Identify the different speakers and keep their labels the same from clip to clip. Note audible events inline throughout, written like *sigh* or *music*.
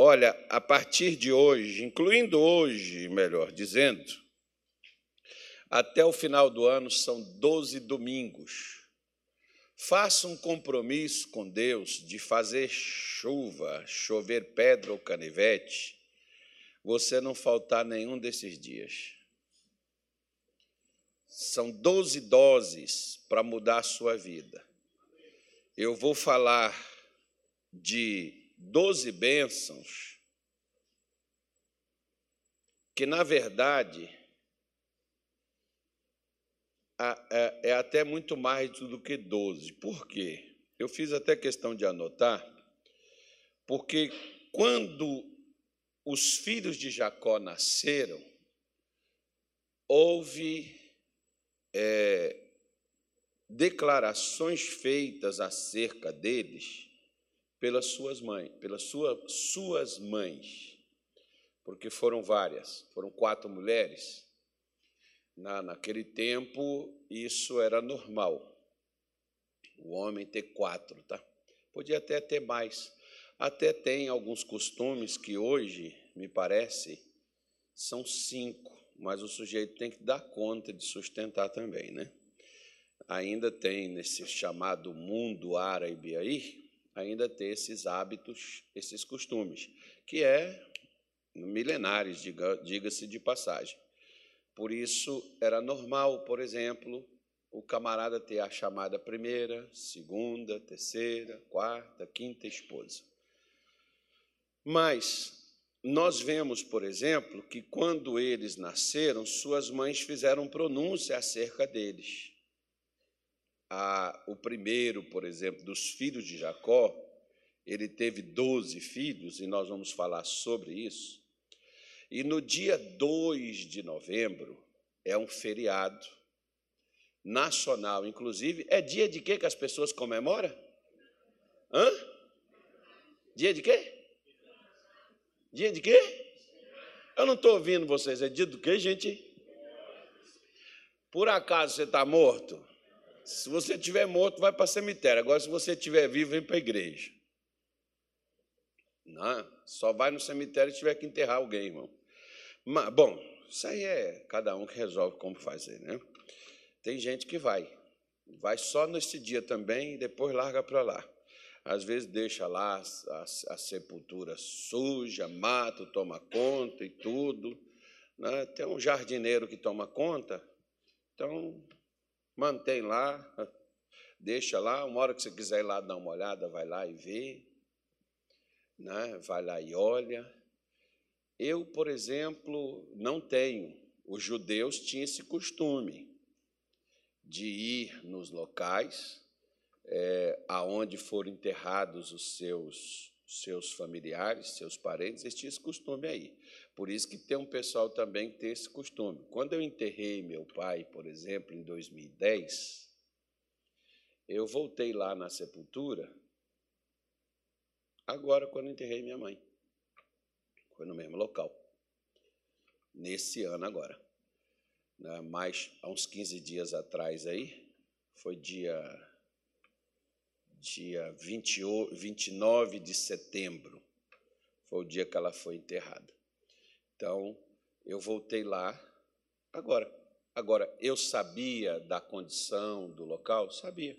Speaker 1: Olha, a partir de hoje, incluindo hoje, melhor dizendo, até o final do ano são 12 domingos. Faça um compromisso com Deus de fazer chuva, chover pedra ou canivete, você não faltar nenhum desses dias. São 12 doses para mudar a sua vida. Eu vou falar de doze bênçãos, que na verdade é, é até muito mais do que doze. Por quê? Eu fiz até questão de anotar, porque quando os filhos de Jacó nasceram, houve é, declarações feitas acerca deles pelas suas mães, pelas sua, suas mães, porque foram várias, foram quatro mulheres. Na, naquele tempo, isso era normal, o homem ter quatro, tá? Podia até ter mais. Até tem alguns costumes que hoje, me parece, são cinco, mas o sujeito tem que dar conta de sustentar também, né? Ainda tem nesse chamado mundo árabe aí, ainda ter esses hábitos, esses costumes, que é milenares, diga-se de passagem. Por isso, era normal, por exemplo, o camarada ter a chamada primeira, segunda, terceira, quarta, quinta esposa. Mas nós vemos, por exemplo, que quando eles nasceram, suas mães fizeram pronúncia acerca deles a, o primeiro, por exemplo, dos filhos de Jacó, ele teve doze filhos, e nós vamos falar sobre isso. E no dia 2 de novembro, é um feriado nacional, inclusive. É dia de quê que as pessoas comemoram? Hã? Dia de quê? Dia de quê? Eu não estou ouvindo vocês. É dia do quê, gente? Por acaso você está morto? Se você estiver morto, vai para cemitério. Agora, se você estiver vivo, vem para a igreja. Não, só vai no cemitério se tiver que enterrar alguém, irmão. Mas, bom, isso aí é cada um que resolve como fazer, né? Tem gente que vai. Vai só nesse dia também e depois larga para lá. Às vezes deixa lá a, a, sepultura suja, mata, toma conta e tudo. Né? Tem um jardineiro que toma conta, então mantém lá, deixa lá, uma hora que você quiser ir lá dar uma olhada, vai lá e vê, né? vai lá e olha. Eu, por exemplo, não tenho. Os judeus tinham esse costume de ir nos locais é, aonde foram enterrados os seus, seus familiares, seus parentes, eles tinham esse costume aí. Por isso que tem um pessoal também que tem esse costume. Quando eu enterrei meu pai, por exemplo, em 2010, eu voltei lá na sepultura, agora quando enterrei minha mãe. Foi no mesmo local. Nesse ano agora. Né, mas há uns 15 dias atrás aí, foi dia, dia 20, 29 de setembro, foi o dia que ela foi enterrada. Então, eu voltei lá agora. Agora, eu sabia da condição do local? Sabia.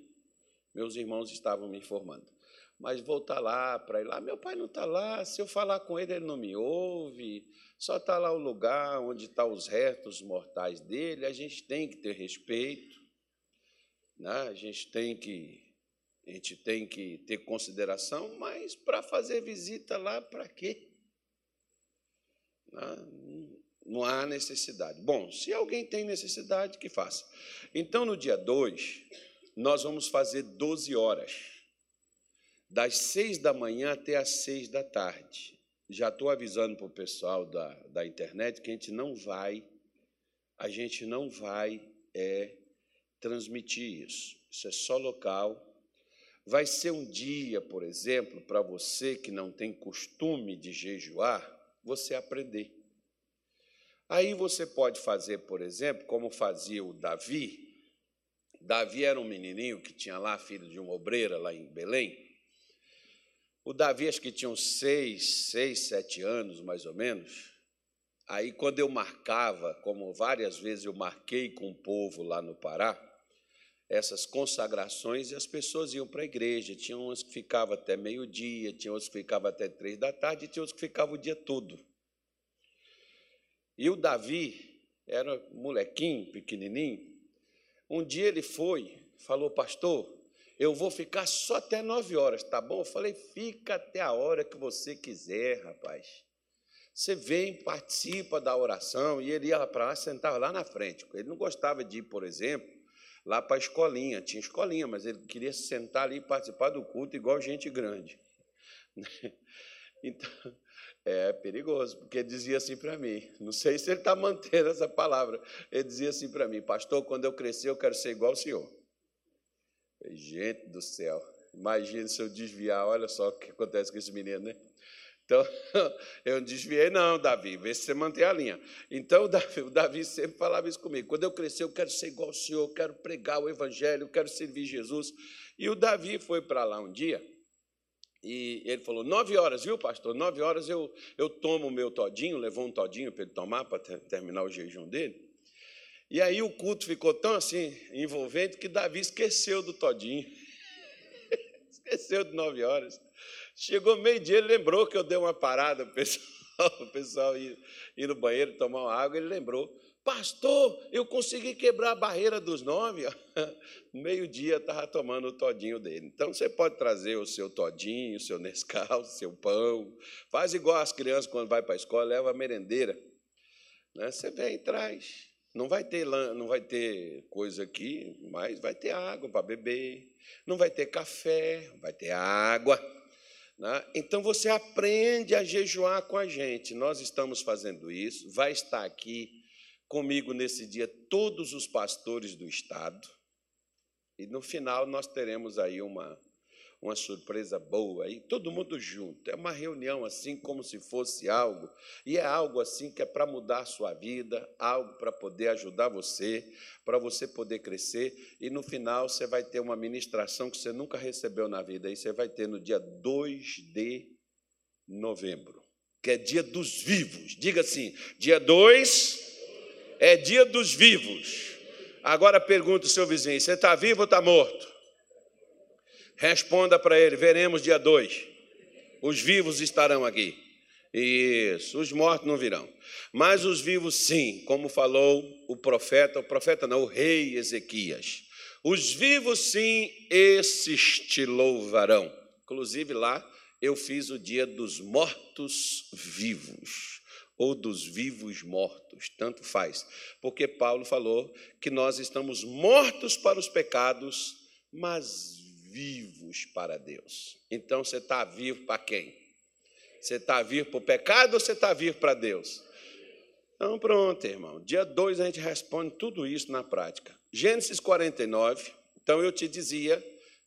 Speaker 1: Meus irmãos estavam me informando. Mas voltar lá, para ir lá, meu pai não está lá, se eu falar com ele, ele não me ouve, só está lá o lugar onde estão tá os restos mortais dele, a gente tem que ter respeito, né? a gente tem que a gente tem que ter consideração, mas para fazer visita lá, para quê? Não há necessidade. Bom, se alguém tem necessidade, que faça. Então, no dia 2, nós vamos fazer 12 horas, das 6 da manhã até as 6 da tarde. Já estou avisando para o pessoal da, da internet que a gente não vai, a gente não vai é, transmitir isso. Isso é só local. Vai ser um dia, por exemplo, para você que não tem costume de jejuar, você aprender. Aí você pode fazer, por exemplo, como fazia o Davi. Davi era um menininho que tinha lá, filho de uma obreira lá em Belém. O Davi, acho que tinha uns seis, seis, sete anos, mais ou menos. Aí, quando eu marcava, como várias vezes eu marquei com o povo lá no Pará, essas consagrações e as pessoas iam para a igreja. Tinha umas que ficavam até meio-dia, tinha outras que ficavam até três da tarde, e tinha outras que ficavam o dia todo. E o Davi era molequinho, pequenininho. Um dia ele foi, falou, pastor, eu vou ficar só até nove horas, tá bom? Eu falei, fica até a hora que você quiser, rapaz. Você vem, participa da oração, e ele ia para lá, sentava lá na frente. Ele não gostava de ir, por exemplo, lá para a escolinha. Tinha escolinha, mas ele queria sentar ali e participar do culto igual gente grande. *laughs* Então, é perigoso, porque ele dizia assim para mim, não sei se ele está mantendo essa palavra, ele dizia assim para mim, pastor, quando eu crescer eu quero ser igual ao senhor. Gente do céu, imagine se eu desviar, olha só o que acontece com esse menino, né? Então, *laughs* eu desviei, não, Davi, vê se você mantém a linha. Então, *laughs* o Davi, o Davi sempre falava isso comigo. Quando eu crescer, eu quero ser igual ao Senhor, eu quero pregar o Evangelho, eu quero servir Jesus. E o Davi foi para lá um dia e ele falou: nove horas, viu, pastor? Nove horas eu, eu tomo o meu todinho, levou um todinho para ele tomar, para ter, terminar o jejum dele. E aí o culto ficou tão assim, envolvente, que Davi esqueceu do todinho. *laughs* esqueceu de nove horas. Chegou meio-dia, ele lembrou que eu dei uma parada para o *laughs* pessoal, ir, ir no banheiro tomar uma água. Ele lembrou: Pastor, eu consegui quebrar a barreira dos nove. *laughs* Meio-dia estava tomando o todinho dele. Então você pode trazer o seu todinho, o seu Nescau, *laughs* o seu pão. Faz igual as crianças quando vai para a escola, leva a merendeira. Né? Você vem e traz. Não vai ter não vai ter coisa aqui, mas vai ter água para beber. Não vai ter café, vai ter água. Né? Então você aprende a jejuar com a gente. Nós estamos fazendo isso. Vai estar aqui comigo nesse dia todos os pastores do estado. E no final nós teremos aí uma uma surpresa boa aí, todo mundo junto. É uma reunião assim como se fosse algo, e é algo assim que é para mudar a sua vida, algo para poder ajudar você, para você poder crescer, e no final você vai ter uma ministração que você nunca recebeu na vida, e você vai ter no dia 2 de novembro, que é dia dos vivos. Diga assim: dia 2 é dia dos vivos. Agora pergunta o seu vizinho: você está vivo ou está morto? Responda para ele: veremos dia 2. Os vivos estarão aqui. Isso, os mortos não virão. Mas os vivos, sim, como falou o profeta, o profeta não, o rei Ezequias. Os vivos, sim, esses te louvarão. Inclusive lá eu fiz o dia dos mortos vivos, ou dos vivos mortos, tanto faz. Porque Paulo falou que nós estamos mortos para os pecados, mas vivos para Deus. Então você está vivo para quem? Você está vivo para o pecado ou você está vivo para Deus? Então, pronto, irmão. Dia 2 a gente responde tudo isso na prática. Gênesis 49. Então eu te dizia: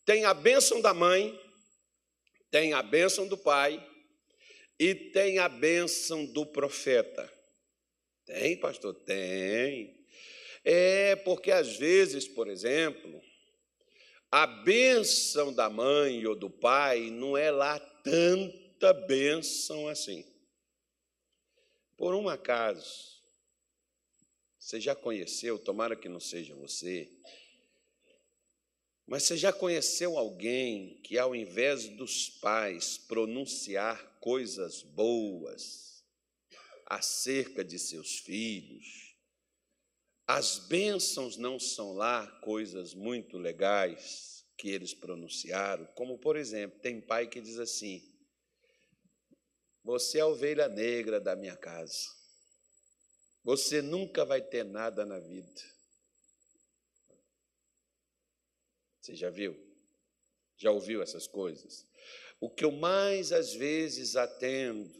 Speaker 1: tem a bênção da mãe, tem a bênção do pai e tem a bênção do profeta. Tem, pastor? Tem. É porque às vezes, por exemplo, a bênção da mãe ou do pai não é lá tanta bênção assim. Por um acaso, você já conheceu, tomara que não seja você, mas você já conheceu alguém que, ao invés dos pais pronunciar coisas boas acerca de seus filhos, as bênçãos não são lá coisas muito legais que eles pronunciaram, como por exemplo, tem pai que diz assim: Você é a ovelha negra da minha casa. Você nunca vai ter nada na vida. Você já viu? Já ouviu essas coisas? O que eu mais às vezes atendo,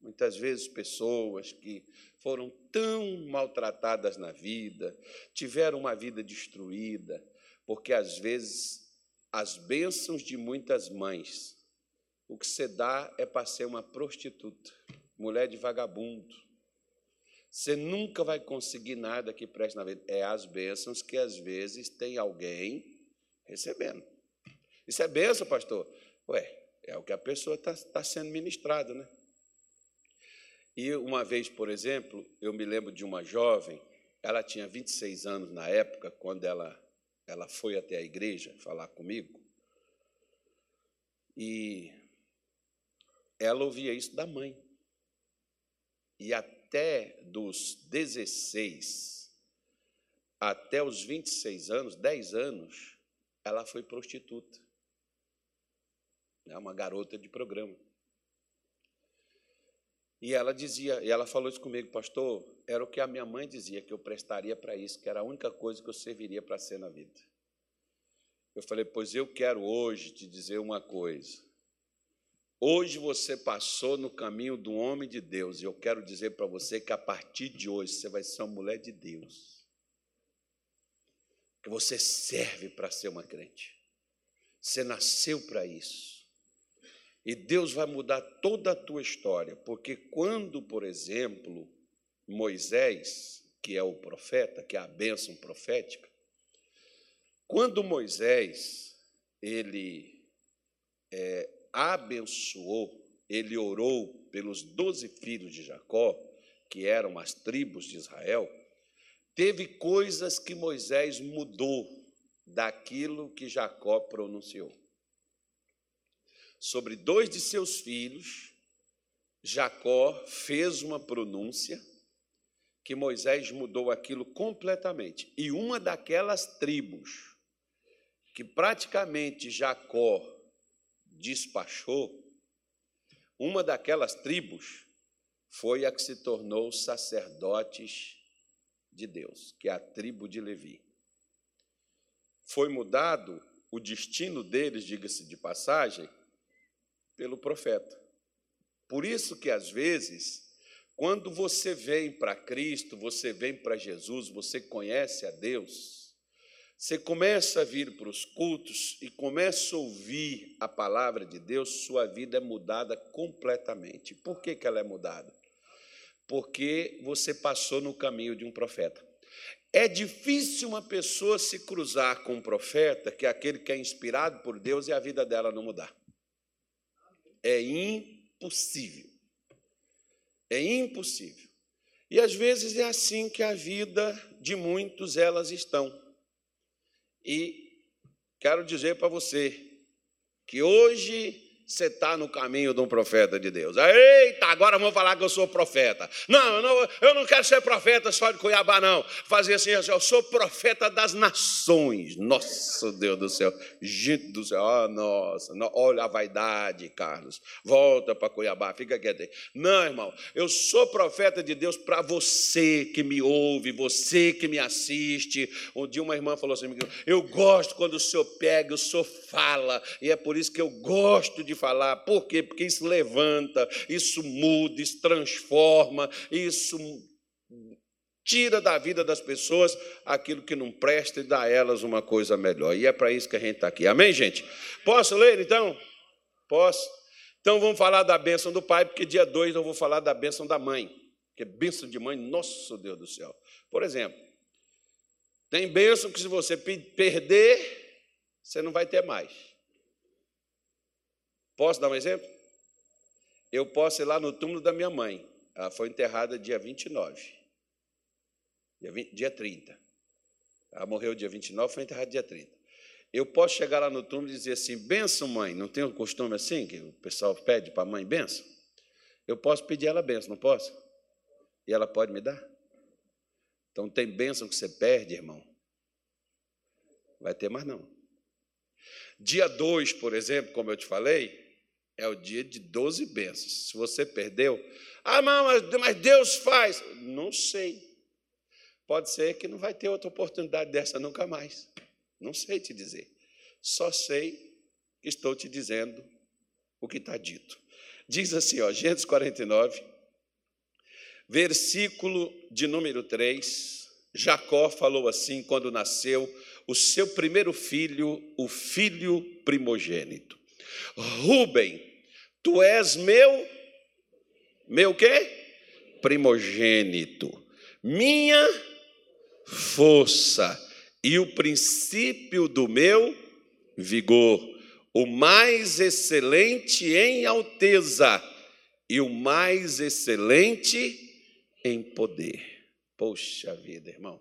Speaker 1: muitas vezes pessoas que foram tão maltratadas na vida, tiveram uma vida destruída, porque às vezes as bênçãos de muitas mães, o que você dá é para ser uma prostituta, mulher de vagabundo. Você nunca vai conseguir nada que preste na vida. É as bênçãos que às vezes tem alguém recebendo. Isso é bênção, pastor? Ué, É o que a pessoa está tá sendo ministrada, né? E uma vez, por exemplo, eu me lembro de uma jovem, ela tinha 26 anos na época, quando ela, ela foi até a igreja falar comigo, e ela ouvia isso da mãe. E até dos 16 até os 26 anos, 10 anos, ela foi prostituta. É uma garota de programa. E ela dizia, e ela falou isso comigo, pastor, era o que a minha mãe dizia, que eu prestaria para isso, que era a única coisa que eu serviria para ser na vida. Eu falei, pois eu quero hoje te dizer uma coisa. Hoje você passou no caminho do homem de Deus, e eu quero dizer para você que a partir de hoje você vai ser uma mulher de Deus. Que você serve para ser uma crente. Você nasceu para isso. E Deus vai mudar toda a tua história, porque quando, por exemplo, Moisés, que é o profeta, que é a bênção profética, quando Moisés ele é, abençoou, ele orou pelos doze filhos de Jacó, que eram as tribos de Israel, teve coisas que Moisés mudou daquilo que Jacó pronunciou sobre dois de seus filhos, Jacó fez uma pronúncia que Moisés mudou aquilo completamente. E uma daquelas tribos que praticamente Jacó despachou, uma daquelas tribos foi a que se tornou sacerdotes de Deus, que é a tribo de Levi. Foi mudado o destino deles, diga-se de passagem, pelo profeta. Por isso que às vezes, quando você vem para Cristo, você vem para Jesus, você conhece a Deus, você começa a vir para os cultos e começa a ouvir a palavra de Deus, sua vida é mudada completamente. Por que, que ela é mudada? Porque você passou no caminho de um profeta. É difícil uma pessoa se cruzar com um profeta, que é aquele que é inspirado por Deus, e a vida dela não mudar. É impossível. É impossível. E às vezes é assim que a vida de muitos elas estão. E quero dizer para você que hoje você está no caminho de um profeta de Deus. Eita, agora vamos falar que eu sou profeta. Não, eu não, eu não quero ser profeta só de Cuiabá, não. Fazer assim, eu sou profeta das nações. Nossa, Deus do céu. Gente do céu, oh, nossa, olha a vaidade, Carlos. Volta para Cuiabá, fica quieto aí. Não, irmão, eu sou profeta de Deus para você que me ouve, você que me assiste. Um dia uma irmã falou assim: eu gosto quando o senhor pega, o senhor fala, e é por isso que eu gosto de falar. Por quê? Porque isso levanta, isso muda, isso transforma, isso tira da vida das pessoas aquilo que não presta e dá a elas uma coisa melhor. E é para isso que a gente está aqui. Amém, gente? Posso ler então? Posso? Então vamos falar da bênção do pai, porque dia 2 eu vou falar da bênção da mãe. Que bênção de mãe, nosso Deus do céu. Por exemplo, tem bênção que se você perder, você não vai ter mais. Posso dar um exemplo? Eu posso ir lá no túmulo da minha mãe. Ela foi enterrada dia 29. Dia, 20, dia 30. Ela morreu dia 29, foi enterrada dia 30. Eu posso chegar lá no túmulo e dizer assim: benção, mãe. Não tem um costume assim, que o pessoal pede para a mãe benção? Eu posso pedir ela benção, não posso? E ela pode me dar? Então tem bênção que você perde, irmão. Vai ter mais não. Dia 2, por exemplo, como eu te falei, é o dia de 12 bênçãos. Se você perdeu, ah, mas Deus faz. Não sei. Pode ser que não vai ter outra oportunidade dessa nunca mais. Não sei te dizer. Só sei que estou te dizendo o que está dito. Diz assim, ó, Gênesis 49, versículo de número 3. Jacó falou assim quando nasceu o seu primeiro filho, o filho primogênito. Rubem, Tu és meu, meu quê? Primogênito, minha força e o princípio do meu vigor, o mais excelente em alteza e o mais excelente em poder. Poxa vida, irmão,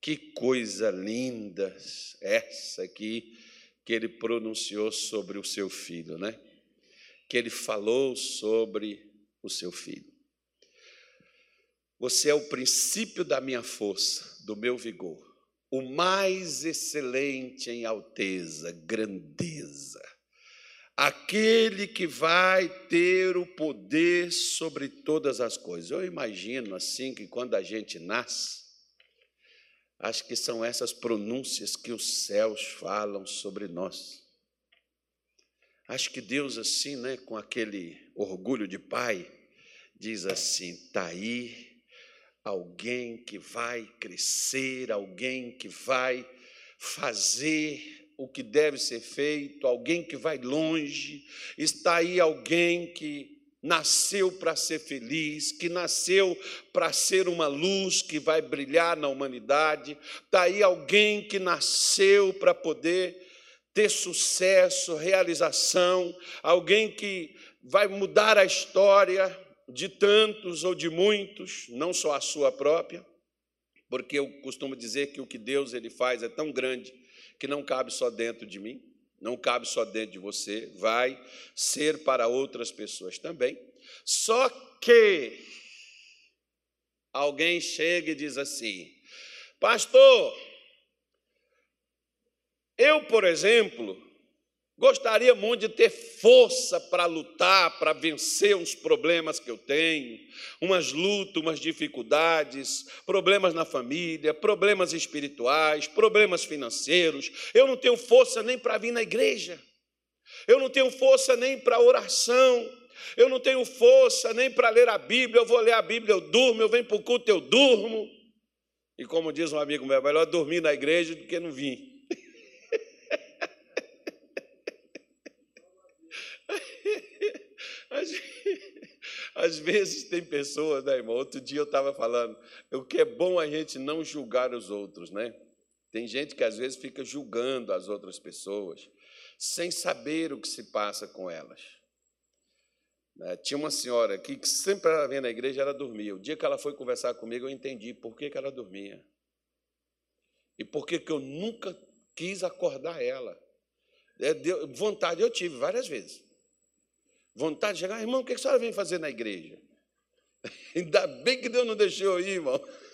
Speaker 1: que coisa linda essa aqui que ele pronunciou sobre o seu filho, né? Que ele falou sobre o seu filho. Você é o princípio da minha força, do meu vigor, o mais excelente em alteza, grandeza, aquele que vai ter o poder sobre todas as coisas. Eu imagino assim que quando a gente nasce, Acho que são essas pronúncias que os céus falam sobre nós. Acho que Deus, assim, né, com aquele orgulho de pai, diz assim: está aí alguém que vai crescer, alguém que vai fazer o que deve ser feito, alguém que vai longe, está aí alguém que nasceu para ser feliz, que nasceu para ser uma luz que vai brilhar na humanidade. Está aí alguém que nasceu para poder ter sucesso, realização, alguém que vai mudar a história de tantos ou de muitos, não só a sua própria, porque eu costumo dizer que o que Deus ele faz é tão grande que não cabe só dentro de mim não cabe só dentro de você, vai ser para outras pessoas também. Só que alguém chega e diz assim: Pastor, eu, por exemplo, Gostaria muito de ter força para lutar, para vencer uns problemas que eu tenho, umas lutas, umas dificuldades, problemas na família, problemas espirituais, problemas financeiros. Eu não tenho força nem para vir na igreja, eu não tenho força nem para oração, eu não tenho força nem para ler a Bíblia. Eu vou ler a Bíblia, eu durmo, eu venho para o culto, eu durmo. E como diz um amigo meu, é melhor dormir na igreja do que não vir. *laughs* Às, vezes tem pessoas, né, irmão? Outro dia eu estava falando, o que é bom a gente não julgar os outros, né? Tem gente que às vezes fica julgando as outras pessoas, sem saber o que se passa com elas. Né, tinha uma senhora aqui que sempre ela vinha na igreja, ela dormia. O dia que ela foi conversar comigo, eu entendi por que, que ela dormia. E por que, que eu nunca quis acordar ela. É, vontade eu tive várias vezes. Vontade de chegar, irmão, o que a senhora vem fazer na igreja? *laughs* Ainda bem que Deus não deixou eu ir, irmão. *laughs*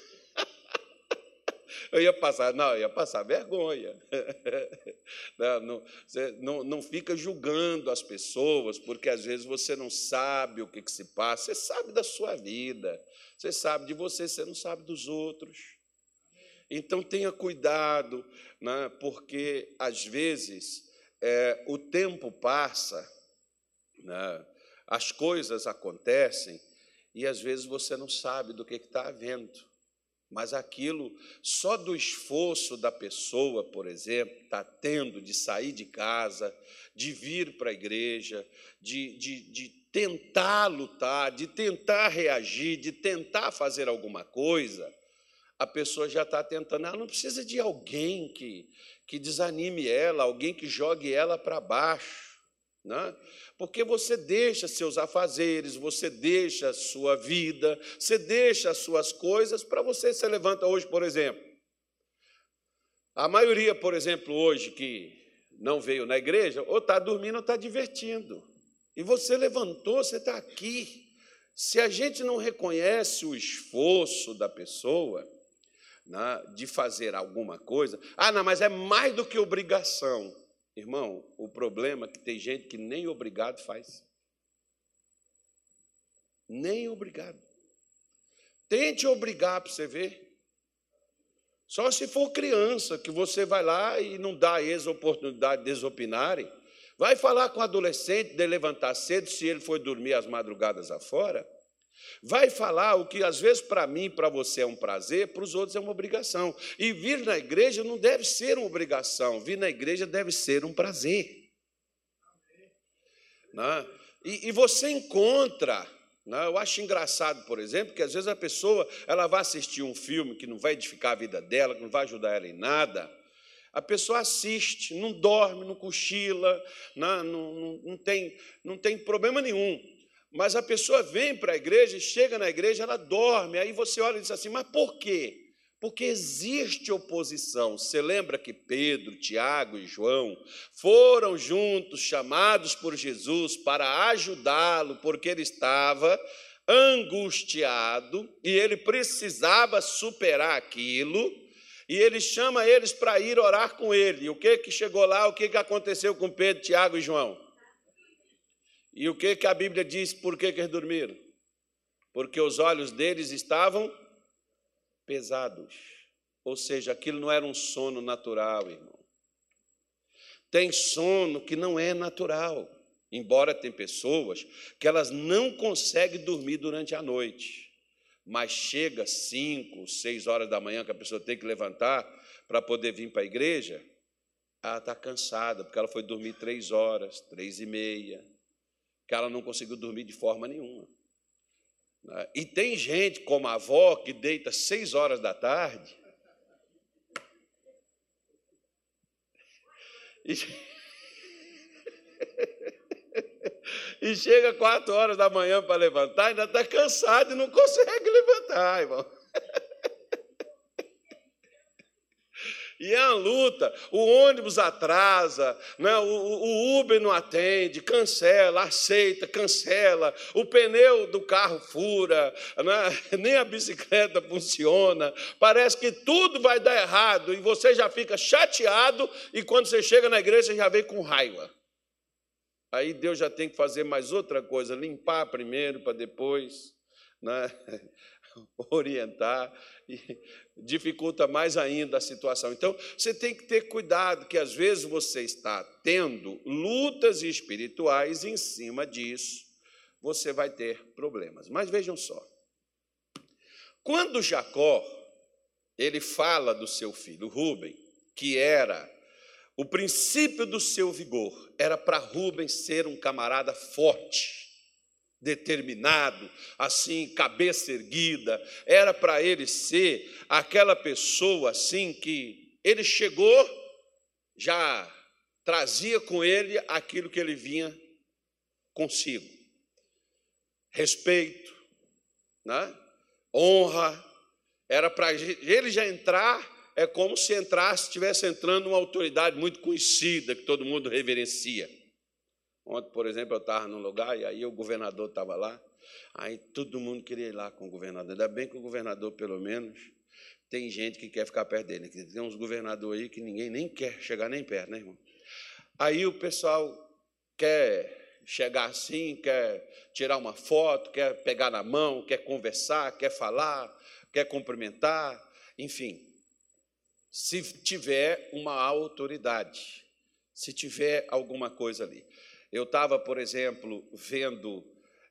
Speaker 1: Eu ia passar, não, eu ia passar vergonha. *laughs* Não, não, você não, não fica julgando as pessoas, porque às vezes você não sabe o que, que se passa. Você sabe da sua vida, você sabe de você, você não sabe dos outros. Então tenha cuidado, né, porque às vezes é, o tempo passa né? As coisas acontecem e às vezes você não sabe do que está havendo. Mas aquilo, só do esforço da pessoa, por exemplo, está tendo de sair de casa, de vir para a igreja, de, de, de tentar lutar, de tentar reagir, de tentar fazer alguma coisa, a pessoa já está tentando. Ela não precisa de alguém que, que desanime ela, alguém que jogue ela para baixo. Né? Porque você deixa seus afazeres, você deixa sua vida, você deixa as suas coisas para você se levanta hoje, por exemplo. A maioria, por exemplo, hoje que não veio na igreja, ou está dormindo ou está divertindo. E você levantou, você está aqui. Se a gente não reconhece o esforço da pessoa né, de fazer alguma coisa, ah, não, mas é mais do que obrigação. Irmão, o problema é que tem gente que nem obrigado faz. Nem obrigado. Tente obrigar para você ver. Só se for criança, que você vai lá e não dá a eles oportunidade de desopinarem. Vai falar com o adolescente de levantar cedo, se ele for dormir as madrugadas afora. Vai falar o que às vezes para mim, para você é um prazer, para os outros é uma obrigação. E vir na igreja não deve ser uma obrigação, vir na igreja deve ser um prazer. Né? E, e você encontra, né? eu acho engraçado, por exemplo, que às vezes a pessoa ela vai assistir um filme que não vai edificar a vida dela, que não vai ajudar ela em nada. A pessoa assiste, não dorme, não cochila, não, não, não, tem, não tem problema nenhum. Mas a pessoa vem para a igreja, chega na igreja, ela dorme. Aí você olha e diz assim: mas por quê? Porque existe oposição. Você lembra que Pedro, Tiago e João foram juntos chamados por Jesus para ajudá-lo, porque ele estava angustiado e ele precisava superar aquilo. E ele chama eles para ir orar com ele. E o que que chegou lá? O que que aconteceu com Pedro, Tiago e João? E o que que a Bíblia diz? Por que, que eles dormiram? Porque os olhos deles estavam pesados. Ou seja, aquilo não era um sono natural, irmão. Tem sono que não é natural. Embora tem pessoas que elas não conseguem dormir durante a noite. Mas chega cinco, seis horas da manhã que a pessoa tem que levantar para poder vir para a igreja, ela está cansada, porque ela foi dormir três horas, três e meia, que ela não conseguiu dormir de forma nenhuma. Né? E tem gente como a avó que deita seis horas da tarde. E, *laughs* e chega quatro horas da manhã para levantar, ainda está cansado e não consegue levantar, irmão. E é uma luta, o ônibus atrasa, né? o, o Uber não atende, cancela, aceita, cancela, o pneu do carro fura, né? *laughs* nem a bicicleta funciona, parece que tudo vai dar errado e você já fica chateado e quando você chega na igreja já vem com raiva. Aí Deus já tem que fazer mais outra coisa, limpar primeiro para depois né? *laughs* *laughs* orientar e dificulta mais ainda a situação. Então, você tem que ter cuidado, que às vezes você está tendo lutas espirituais em cima disso, você vai ter problemas. Mas vejam só. Quando Jacó ele fala do seu filho Rubem, que era o princípio do seu vigor, era para Rubem ser um camarada forte, determinado, assim, cabeça erguida, era para ele ser aquela pessoa assim que ele chegou, já trazia com ele aquilo que ele vinha consigo: respeito, né? honra. Era para ele já entrar, é como se entrasse, estivesse entrando uma autoridade muito conhecida, que todo mundo reverencia. Ontem, por exemplo, eu estava num lugar e aí o governador estava lá. Aí todo mundo queria ir lá com o governador. Ainda bem que o governador, pelo menos, tem gente que quer ficar perto dele. Tem uns governadores aí que ninguém nem quer chegar nem perto, né, irmão? Aí o pessoal quer chegar assim, quer tirar uma foto, quer pegar na mão, quer conversar, quer falar, quer cumprimentar, enfim. Se tiver uma autoridade, se tiver alguma coisa ali. Eu estava, por exemplo, vendo,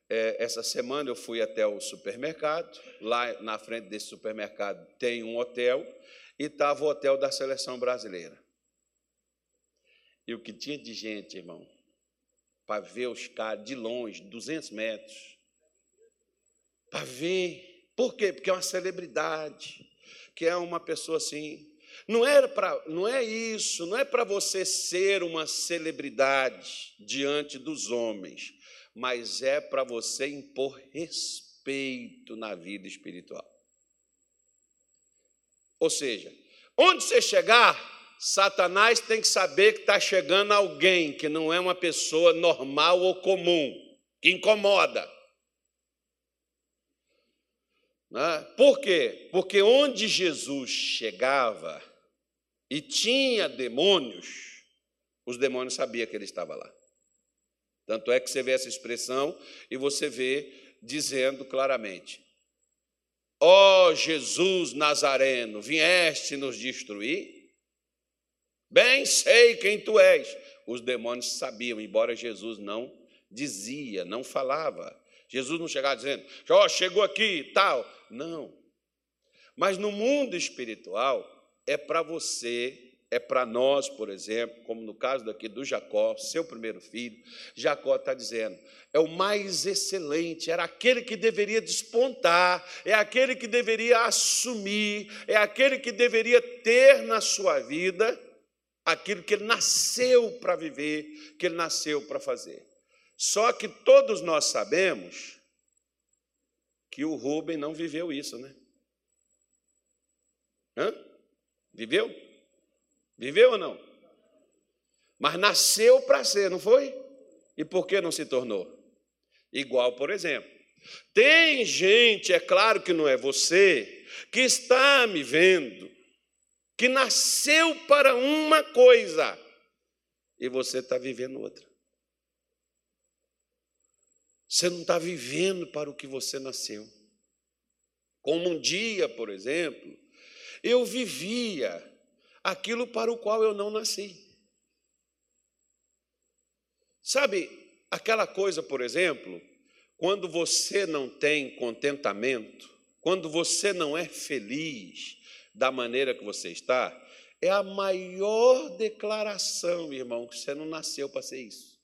Speaker 1: é, essa semana eu fui até o supermercado, lá na frente desse supermercado tem um hotel, e estava o hotel da seleção brasileira. E o que tinha de gente, irmão, para ver os caras de longe, 200 metros, para ver. Por quê? Porque é uma celebridade, que é uma pessoa assim, não, era pra, não é isso, não é para você ser uma celebridade diante dos homens, mas é para você impor respeito na vida espiritual. Ou seja, onde você chegar, Satanás tem que saber que está chegando alguém que não é uma pessoa normal ou comum, que incomoda. Né? Por quê? Porque onde Jesus chegava, e tinha demônios, os demônios sabiam que ele estava lá. Tanto é que você vê essa expressão e você vê dizendo claramente: Ó oh, Jesus Nazareno, vieste nos destruir? Bem sei quem tu és. Os demônios sabiam, embora Jesus não dizia, não falava. Jesus não chegava dizendo, ó, oh, chegou aqui tal. Não. Mas no mundo espiritual, é para você, é para nós, por exemplo, como no caso daqui do Jacó, seu primeiro filho. Jacó está dizendo: é o mais excelente, era aquele que deveria despontar, é aquele que deveria assumir, é aquele que deveria ter na sua vida aquilo que ele nasceu para viver, que ele nasceu para fazer. Só que todos nós sabemos que o Rubem não viveu isso, né? Hã? Viveu? Viveu ou não? Mas nasceu para ser, não foi? E por que não se tornou? Igual, por exemplo, tem gente, é claro que não é você, que está me vendo, que nasceu para uma coisa e você está vivendo outra. Você não está vivendo para o que você nasceu. Como um dia, por exemplo, eu vivia aquilo para o qual eu não nasci. Sabe, aquela coisa, por exemplo, quando você não tem contentamento, quando você não é feliz da maneira que você está, é a maior declaração, irmão, que você não nasceu para ser isso.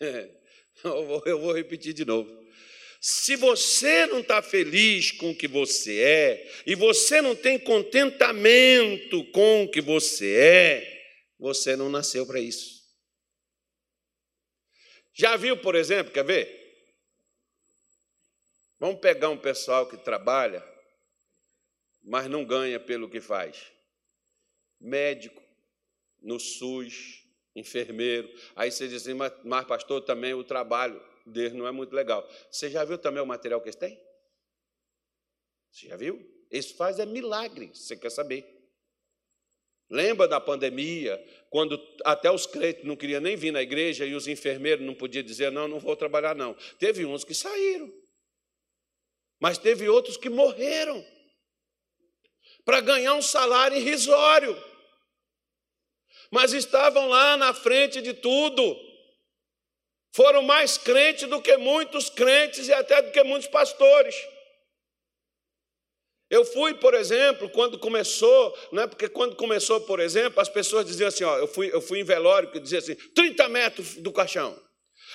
Speaker 1: *laughs* eu vou repetir de novo. Se você não está feliz com o que você é, e você não tem contentamento com o que você é, você não nasceu para isso. Já viu, por exemplo, quer ver? Vamos pegar um pessoal que trabalha, mas não ganha pelo que faz. Médico, no SUS, enfermeiro. Aí você diz assim, mas, mas pastor, também o trabalho dele não é muito legal. Você já viu também o material que eles têm? Você já viu? Isso faz é milagre, você quer saber. Lembra da pandemia, quando até os crentes não queriam nem vir na igreja e os enfermeiros não podiam dizer, não, não vou trabalhar, não. Teve uns que saíram, mas teve outros que morreram para ganhar um salário irrisório, mas estavam lá na frente de tudo. Foram mais crentes do que muitos crentes e até do que muitos pastores. Eu fui, por exemplo, quando começou, não é porque quando começou, por exemplo, as pessoas diziam assim, ó, eu fui, eu fui em velório que dizia assim, 30 metros do caixão.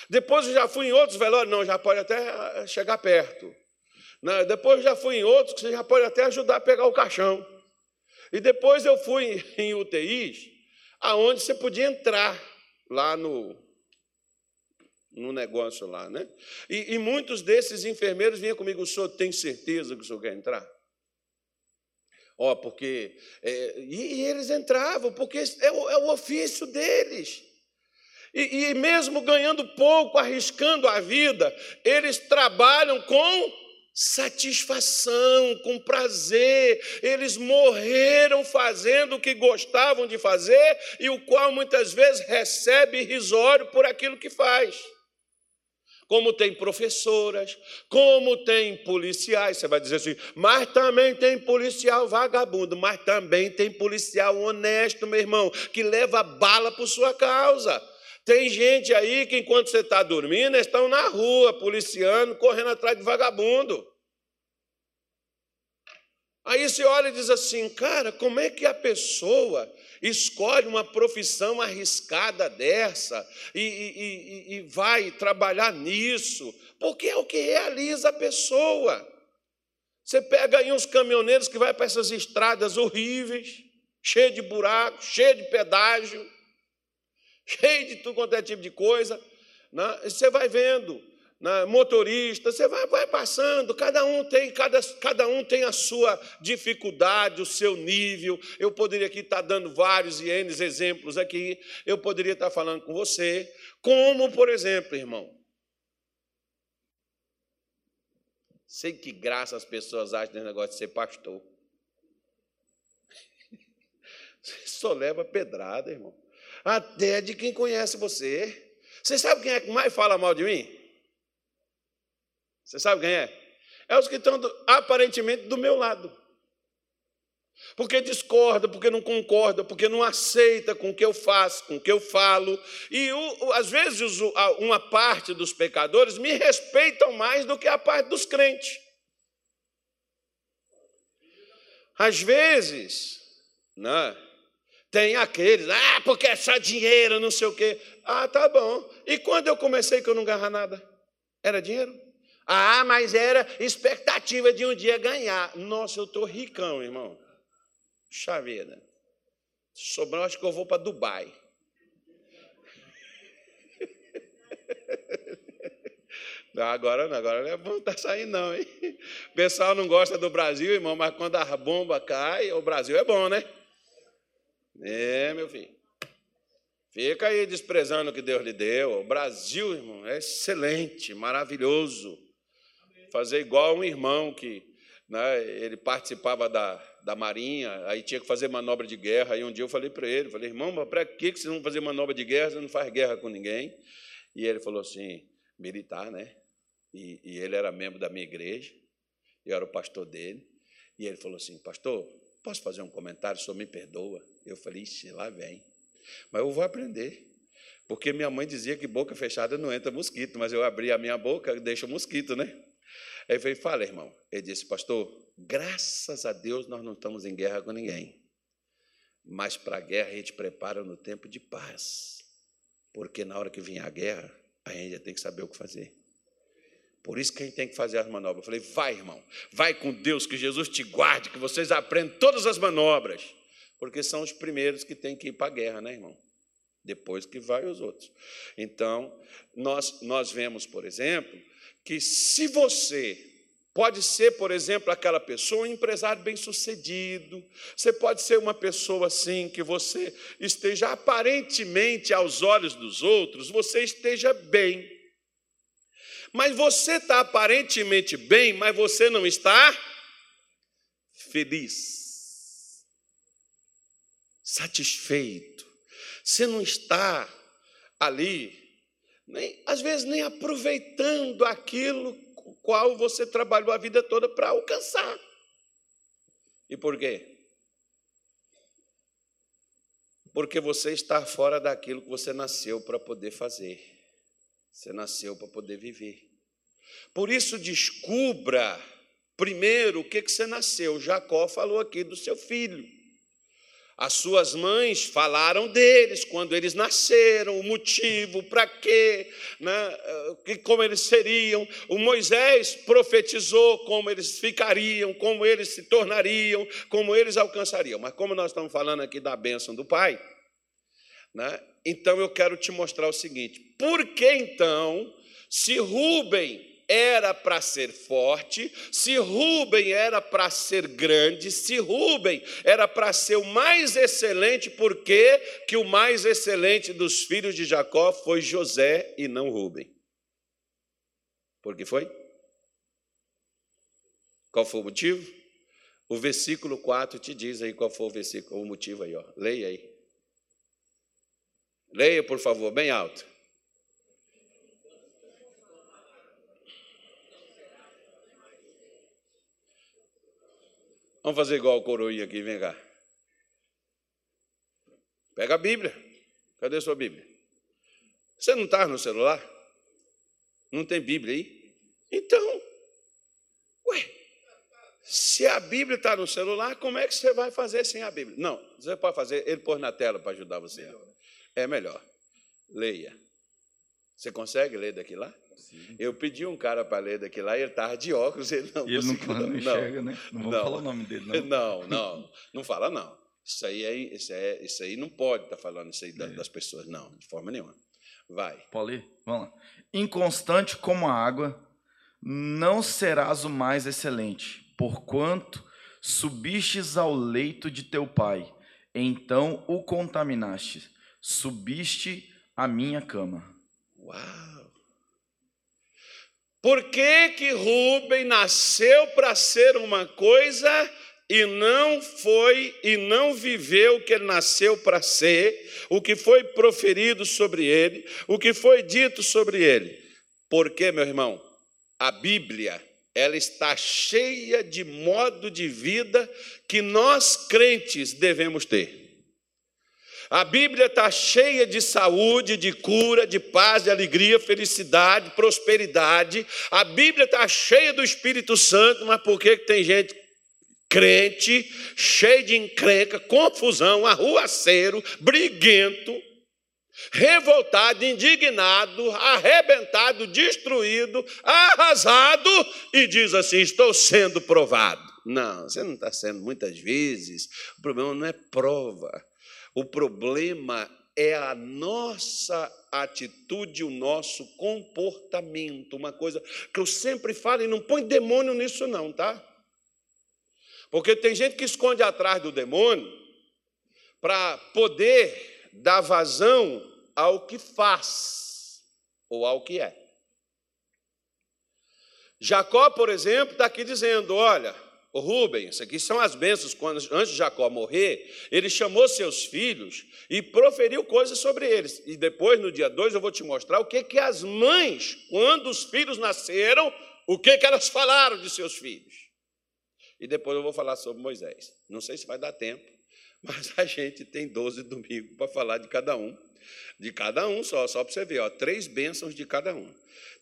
Speaker 1: Depois eu já fui em outros velórios, não, já pode até eh, chegar perto. Né? Depois eu já fui em outros que você já pode até ajudar a pegar o caixão. E depois eu fui *laughs* em UTIs, aonde você podia entrar lá no, no negócio lá, né? E, e muitos desses enfermeiros vinham comigo, o senhor tem certeza que o senhor quer entrar? Ó, porque. É, e, e, eles entravam, porque é o, é o ofício deles. E, e mesmo ganhando pouco, arriscando a vida, eles trabalham com satisfação, com prazer. Eles morreram fazendo o que gostavam de fazer e o qual muitas vezes recebe risório por aquilo que faz como tem professoras, como tem policiais. Você vai dizer assim, mas também tem policial vagabundo, mas também tem policial honesto, meu irmão, que leva bala por sua causa. Tem gente aí que, enquanto você está dormindo, estão na rua, policiando, correndo atrás de vagabundo. Aí você olha e diz assim, cara, como é que a pessoa escolhe uma profissão arriscada dessa e, e, e, vai trabalhar nisso, porque é o que realiza a pessoa. Você pega aí uns caminhoneiros que vai para essas estradas horríveis, cheio de buracos, cheio de pedágio, *laughs* cheio de tudo quanto é tipo de coisa. Né? Você vai vendo né, motorista, você vai, vai passando, cada um tem, cada, cada um tem a sua dificuldade, o seu nível. Eu poderia aqui estar dando vários e N exemplos aqui, eu poderia estar falando com você, como, por exemplo, irmão. Sei que graça as pessoas acham nesse negócio de ser pastor. *laughs* Você só leva pedrada, irmão. Até de quem conhece você. Você sabe quem é que mais fala mal de mim? Você sabe quem é? É os que estão aparentemente do meu lado. Porque discorda, porque não concorda, porque não aceita com o que eu faço, com o que eu falo. E o, às vezes uma parte dos pecadores me respeitam mais do que a parte dos crentes. Às vezes, né, tem aqueles, ah, porque é só dinheiro, não sei o quê. Ah, tá bom. E quando eu comecei que eu não ganhava nada? Era dinheiro? Ah, mas era expectativa de um dia ganhar. Nossa, eu estou ricão, irmão. Chaveira. Sobrou, acho que eu vou para Dubai. *laughs* Não, agora não, agora não é bom estar tá saindo, não, hein? O pessoal não gosta do Brasil, irmão, mas quando a bomba cai, o Brasil é bom, né? É, meu filho. Fica aí desprezando o que Deus lhe deu. O Brasil, irmão, é excelente, maravilhoso. Fazer igual um irmão que né, ele participava da, da Marinha, aí tinha que fazer manobra de guerra. Aí um dia eu falei para ele, falei, irmão, mas para que vocês vão fazer manobra de guerra? Você não faz guerra com ninguém. E ele falou assim, militar, né? E, e ele era membro da minha igreja, eu era o pastor dele. E ele falou assim, pastor, posso fazer um comentário? O senhor me perdoa? Eu falei, ixi, lá vem. Mas eu vou aprender. Porque minha mãe dizia que boca fechada não entra mosquito, mas eu abri a minha boca, deixa o mosquito, né? Aí eu falei, fala, irmão. Ele disse, pastor, graças a Deus nós não estamos em guerra com ninguém. Mas para a guerra a gente prepara no tempo de paz. Porque na hora que vier a guerra, a gente tem que saber o que fazer. Por isso que a gente tem que fazer as manobras. Eu falei, vai, irmão, vai com Deus, que Jesus te guarde, que vocês aprendam todas as manobras. Porque são os primeiros que têm que ir para a guerra, né, irmão? Depois que vai os outros. Então, nós, nós vemos, por exemplo, que se você Pode ser, por exemplo, aquela pessoa, um empresário bem-sucedido. Você pode ser uma pessoa assim, que você esteja aparentemente aos olhos dos outros, você esteja bem. Mas você está aparentemente bem, mas você não está feliz, satisfeito. Você não está ali, nem, às vezes nem aproveitando aquilo qual você trabalhou a vida toda para alcançar. E por quê? Porque você está fora daquilo que você nasceu para poder fazer. Você nasceu para poder viver. Por isso, descubra primeiro o que, que você nasceu. Jacó falou aqui do seu filho. As suas mães falaram deles quando eles nasceram, o motivo, para quê, né, como eles seriam. O Moisés profetizou como eles ficariam, como eles se tornariam, como eles alcançariam. Mas como nós estamos falando aqui da bênção do Pai, né, então eu quero te mostrar o seguinte: por que então, se Rubem era para ser forte, se Rubem era para ser grande, se Rubem era para ser o mais excelente, por que que o mais excelente dos filhos de Jacó foi José e não Rubem? Por que foi? Qual foi o motivo? O versículo 4 te diz aí qual foi o versículo, o motivo aí, ó. Leia aí. Leia, por favor, bem alto. Vamos fazer igual o coroinha aqui, vem cá. Pega a Bíblia. Cadê a sua Bíblia? Você não está no celular? Não tem Bíblia aí? Então, ué, se a Bíblia está no celular, como é que você vai fazer sem a Bíblia? Não, você pode fazer, ele pôs na tela para ajudar você. É melhor. Leia. Você consegue ler daqui lá? Sim. Eu pedi um cara para ler daqui lá e ele estava de óculos. Ele não,
Speaker 2: ele não, não, não enxerga, né? Não vamos falar o nome dele, não. *laughs*
Speaker 1: Não, não, não fala, não. Isso aí, é, isso, é, isso aí não pode estar tá falando isso aí é. das pessoas, não, de forma nenhuma. Vai.
Speaker 2: Pode ler? Vamos lá. Inconstante como a água, não serás o mais excelente, porquanto subistes ao leito de teu pai, então o contaminaste, subiste à minha cama.
Speaker 1: Uau! Por que, que Rubem nasceu para ser uma coisa e não foi e não viveu o que ele nasceu para ser, o que foi proferido sobre ele, o que foi dito sobre ele? Porque, meu irmão, a Bíblia, ela está cheia de modo de vida que nós crentes devemos ter. A Bíblia está cheia de saúde, de cura, de paz, de alegria, felicidade, prosperidade. A Bíblia está cheia do Espírito Santo, mas por que tem gente crente, cheio de encrenca, confusão, arruaceiro, briguento, revoltado, indignado, arrebentado, destruído, arrasado e diz assim: Estou sendo provado. Não, você não está sendo muitas vezes. O problema não é prova. O problema é a nossa atitude, o nosso comportamento. Uma coisa que eu sempre falo, e não põe demônio nisso, não, tá? Porque tem gente que esconde atrás do demônio para poder dar vazão ao que faz ou ao que é. Jacó, por exemplo, está aqui dizendo: olha, Rubens, aqui são as bênçãos, quando, antes de Jacó morrer, ele chamou seus filhos e proferiu coisas sobre eles. E depois, no dia 2, eu vou te mostrar o que, que as mães, quando os filhos nasceram, o que, que elas falaram de seus filhos. E depois eu vou falar sobre Moisés. Não sei se vai dar tempo, *laughs* mas a gente tem 12 domingos para falar de cada um. De cada um só, só para você ver, ó, três bênçãos de cada um.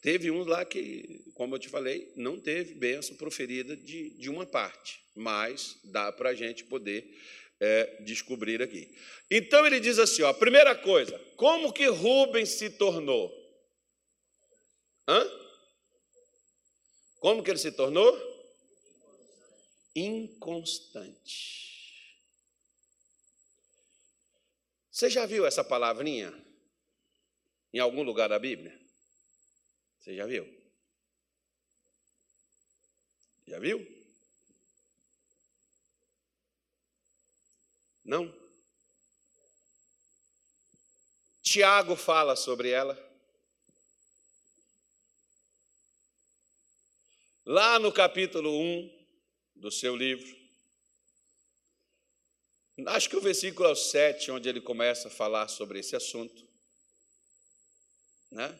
Speaker 1: Teve um lá que, como eu te falei, não teve bênção proferida de, de uma parte, mas dá para a gente poder é, descobrir aqui. Então ele diz assim: ó, primeira coisa, como que Rubens se tornou? Hã? Como que ele se tornou? Inconstante. Você já viu essa palavrinha em algum lugar da Bíblia? Você já viu? Já viu? Não? Tiago fala sobre ela. Lá no capítulo 1 do seu livro. Acho que o versículo é o 7, onde ele começa a falar sobre esse assunto. Né?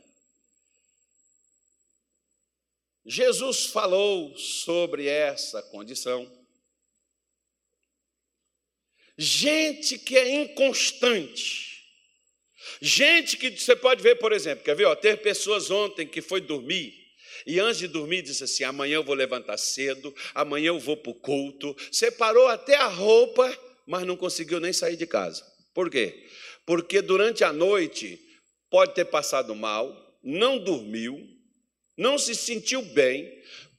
Speaker 1: Jesus falou sobre essa condição. Gente que é inconstante. Gente que você pode ver, por exemplo, quer ver? Ó, ter pessoas ontem que foi dormir e antes de dormir disse assim: amanhã eu vou levantar cedo, amanhã eu vou para o culto. Separou até a roupa, mas não conseguiu nem sair de casa. Por quê? Porque durante a noite pode ter passado mal, não dormiu, não se sentiu bem,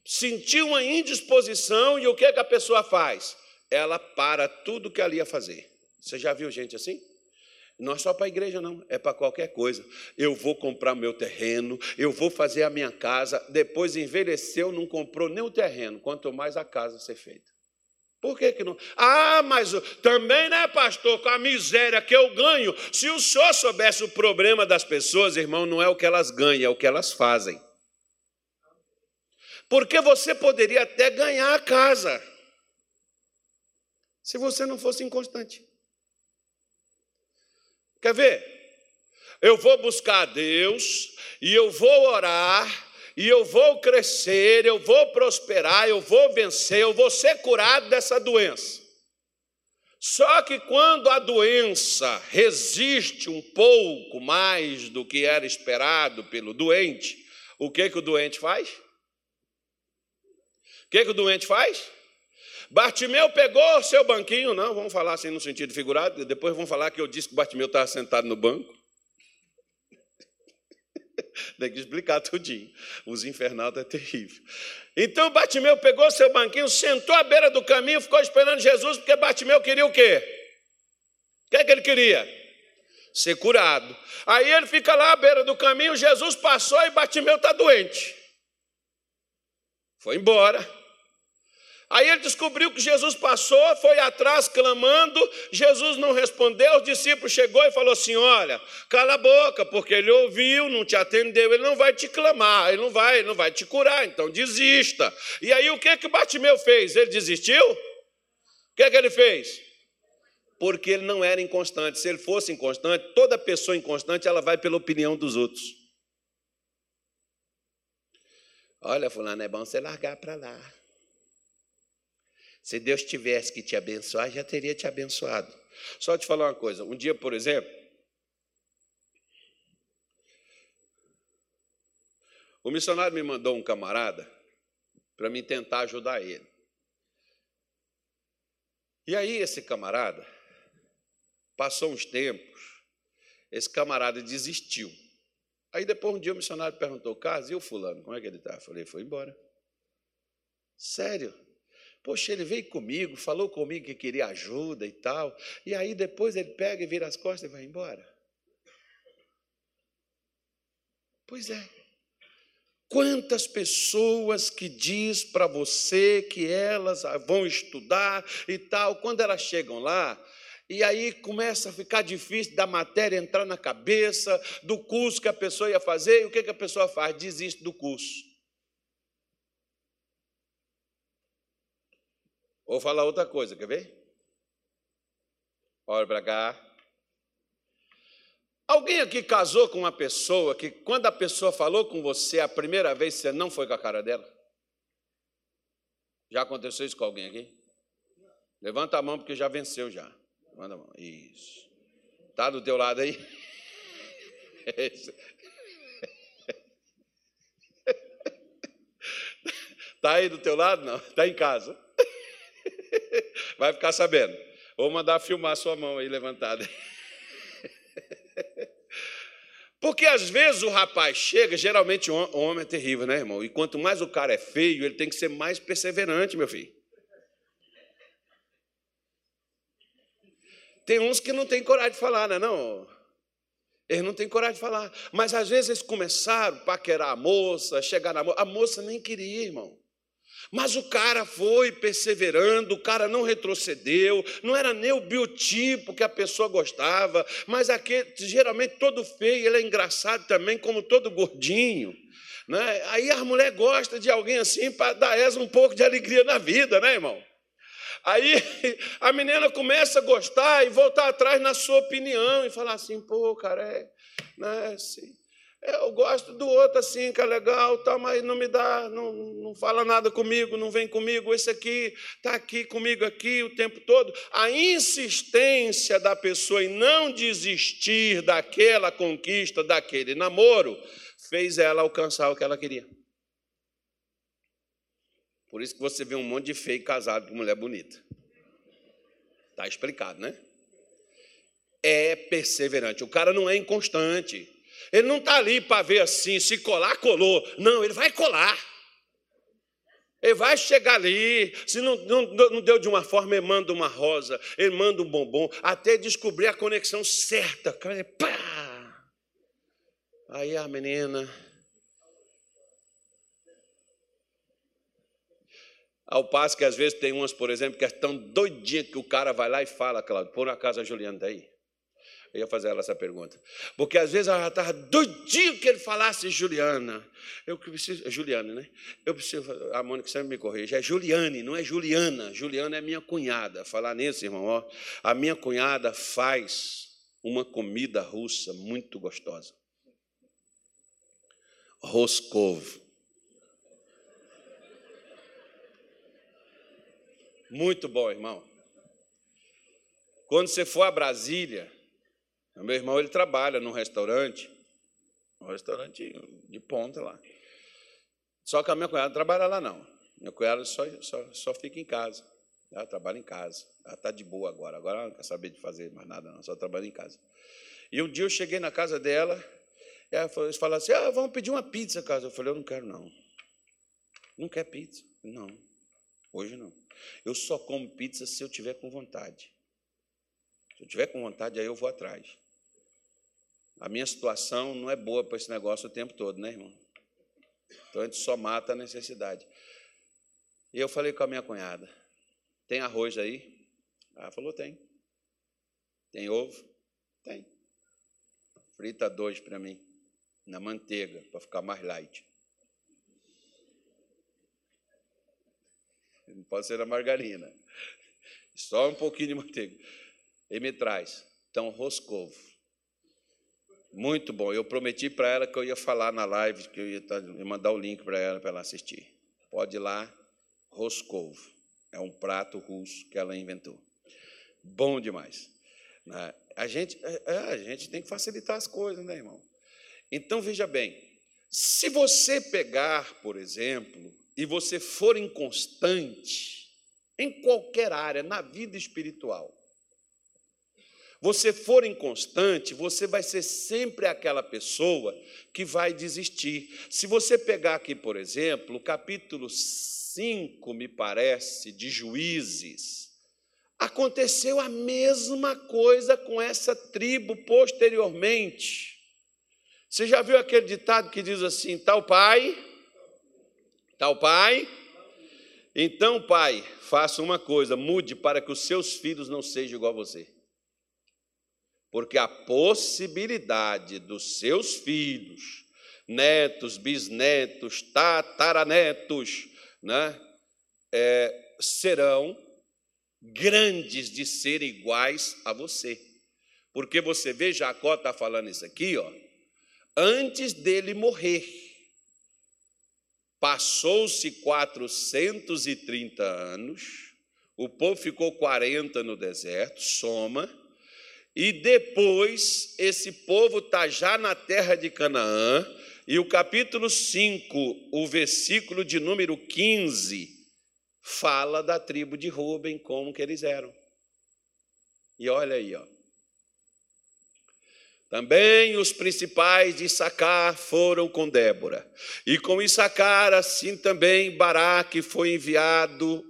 Speaker 1: sentiu uma indisposição e o que, é que a pessoa faz? Ela para tudo que ela ia fazer. Você já viu gente assim? Não é só para a igreja, não, é para qualquer coisa. Eu vou comprar meu terreno, eu vou fazer a minha casa. Depois envelheceu, não comprou nem o terreno, quanto mais a casa ser feita. Por que, que não? Ah, mas também, né, pastor, com a miséria que eu ganho. Se o senhor soubesse o problema das pessoas, irmão, não é o que elas ganham, é o que elas fazem. Porque você poderia até ganhar a casa, se você não fosse inconstante. Quer ver? Eu vou buscar a Deus, e eu vou orar, e eu vou crescer, eu vou prosperar, eu vou vencer, eu vou ser curado dessa doença. Só que quando a doença resiste um pouco mais do que era esperado pelo doente, o que, que o doente faz? que, que o doente faz? Bartimeu pegou seu banquinho, não, vamos falar assim no sentido figurado, depois vamos falar que eu disse que Bartimeu estava sentado no banco. *laughs* Tem que explicar tudinho. Os infernais é terrível. Então Bartimeu pegou seu banquinho, sentou à beira do caminho, ficou esperando Jesus, porque Bartimeu queria o quê? O que, é que ele queria? Ser curado. Aí ele fica lá à beira do caminho, Jesus passou e Bartimeu está doente. Foi embora. Aí ele descobriu que Jesus passou, foi atrás clamando, Jesus não respondeu, os discípulos chegou e falou assim: "Olha, cala a boca, porque ele ouviu, não te atendeu, ele não vai te clamar, ele não vai, ele não vai te curar, então desista". E aí o que que Bartimeu fez? Ele desistiu? O que que ele fez? Porque ele não era inconstante. Se ele fosse inconstante, toda pessoa inconstante ela vai pela opinião dos outros. Olha, fulano, é bom você largar para lá. Se Deus tivesse que te abençoar, já teria te abençoado. Só te falar uma coisa: um dia, por exemplo, o missionário me mandou um camarada para me tentar ajudar ele. E aí, esse camarada, passou uns tempos, esse camarada desistiu. Aí depois um dia o missionário perguntou, Carlos, e o fulano, como é que ele está? Eu falei, foi embora. Sério? Poxa, ele veio comigo, falou comigo que queria ajuda e tal. E aí depois ele pega e vira as costas e vai embora. Pois é. Quantas pessoas que diz para você que elas vão estudar e tal, quando elas chegam lá, e aí começa a ficar difícil da matéria entrar na cabeça, do curso que a pessoa ia fazer, e o que, que a pessoa faz? Desiste do curso. Vou falar outra coisa, quer ver? Olha para cá. Alguém aqui casou com uma pessoa que, quando a pessoa falou com você a primeira vez, você não foi com a cara dela? Já aconteceu isso com alguém aqui? Levanta a mão porque já venceu já. Levanta a mão. Isso. Tá do teu lado aí? *laughs* *laughs* Tá aí do teu lado? Não. Tá em casa. *laughs* Vai ficar sabendo. Vou mandar filmar sua mão aí levantada. *laughs* Porque às vezes o rapaz chega, geralmente o homem é terrível, né, irmão? E quanto mais o cara é feio, ele tem que ser mais perseverante, meu filho. Tem uns que não têm coragem de falar, não é não? Eles não têm coragem de falar. Mas às vezes eles começaram a paquerar a moça, chegar na moça. A moça nem queria, irmão. Mas o cara foi perseverando, o cara não retrocedeu, não era nem o biotipo que a pessoa gostava, mas aquele, geralmente todo feio, ele é engraçado também, como todo gordinho. Né? Aí a mulher gosta de alguém assim para dar essa um pouco de alegria na vida, né, irmão? Aí *laughs* a menina começa a gostar e voltar atrás na sua opinião e falar assim, pô, cara, é, né, assim, eu gosto do outro assim, que é legal, tá, mas não me dá, não, não fala nada comigo, não vem comigo. Esse aqui está aqui comigo aqui o tempo todo. A insistência da pessoa em não desistir daquela conquista, daquele namoro, fez ela alcançar o que ela queria. Por isso que você vê um monte de feio casado com mulher bonita. Está explicado, né? É perseverante. O cara não é inconstante. Ele não está ali para ver assim, se colar, colou. Não, ele vai colar. Ele vai chegar ali. Se não, não, não deu de uma forma, ele manda uma rosa, ele manda um bombom, até descobrir a conexão certa. Pá! Aí a menina. Ao passo que às vezes tem umas, por exemplo, que é tão doidinha que o cara vai lá e fala, Claudio, por acaso a Juliana está aí? Eu ia fazer ela essa pergunta. Porque às vezes ela estava doidinho que ele falasse Juliana. Eu preciso. Juliane, né? Eu preciso. A Mônica sempre me corrige. É Juliane, não é Juliana. Juliana é minha cunhada. Falar nisso, irmão, ó. A minha cunhada faz uma comida russa muito gostosa. Roscovo. Muito bom, irmão. Quando você for a Brasília, meu irmão ele trabalha num restaurante, um restaurante de ponta lá. Só que a minha cunhada trabalha lá não. Minha cunhada só, só, só fica em casa. Ela trabalha em casa. Ela está de boa agora. Agora ela não quer saber de fazer mais nada, não. Só trabalha em casa. E um dia eu cheguei na casa dela, ela falou, eles falaram assim: ah, vamos pedir uma pizza, casa. Eu falei: eu não quero, não. Não quer pizza? Não. Hoje não. Eu só como pizza se eu tiver com vontade. Se eu tiver com vontade, aí eu vou atrás. A minha situação não é boa para esse negócio o tempo todo, né, irmão? Então a gente só mata a necessidade. E eu falei com a minha cunhada: tem arroz aí? Ela falou: tem. Tem ovo? Tem. Frita dois para mim, na manteiga, para ficar mais light. *laughs* Não pode ser na margarina. Só um pouquinho de manteiga. E me traz. Então, roscovo. Muito bom. Eu prometi para ela que eu ia falar na live, que eu ia tá, mandar o link para ela para ela assistir. Pode ir lá, Roscovo. É um prato russo que ela inventou. Bom demais. Né? A gente, é, é, a gente tem que facilitar as coisas, né, irmão? Então, veja bem, se você pegar, por exemplo, e você for inconstante em qualquer área, na vida espiritual, você for inconstante, você vai ser sempre aquela pessoa que vai desistir. Se você pegar aqui, por exemplo, o capítulo 5, me parece, de Juízes, aconteceu a mesma coisa com essa tribo posteriormente. Você já viu aquele ditado que diz assim: tal pai, tal pai. Então, pai, faça uma coisa, mude para que os seus filhos não sejam igual a você porque a possibilidade dos seus filhos, netos, bisnetos, tataranetos, né, é, serão grandes de ser iguais a você. Porque você vê, Jacó está falando isso aqui, ó, antes dele morrer. Passou-se 430 anos, o povo ficou 40 no deserto, soma, e depois esse povo está já na terra de Canaã, e o capítulo 5, o versículo de número 15, fala da tribo de Ruben, como que eles eram. E olha aí, ó. Também os principais de Issacar foram com Débora. E com Issacar, assim também Baraque foi enviado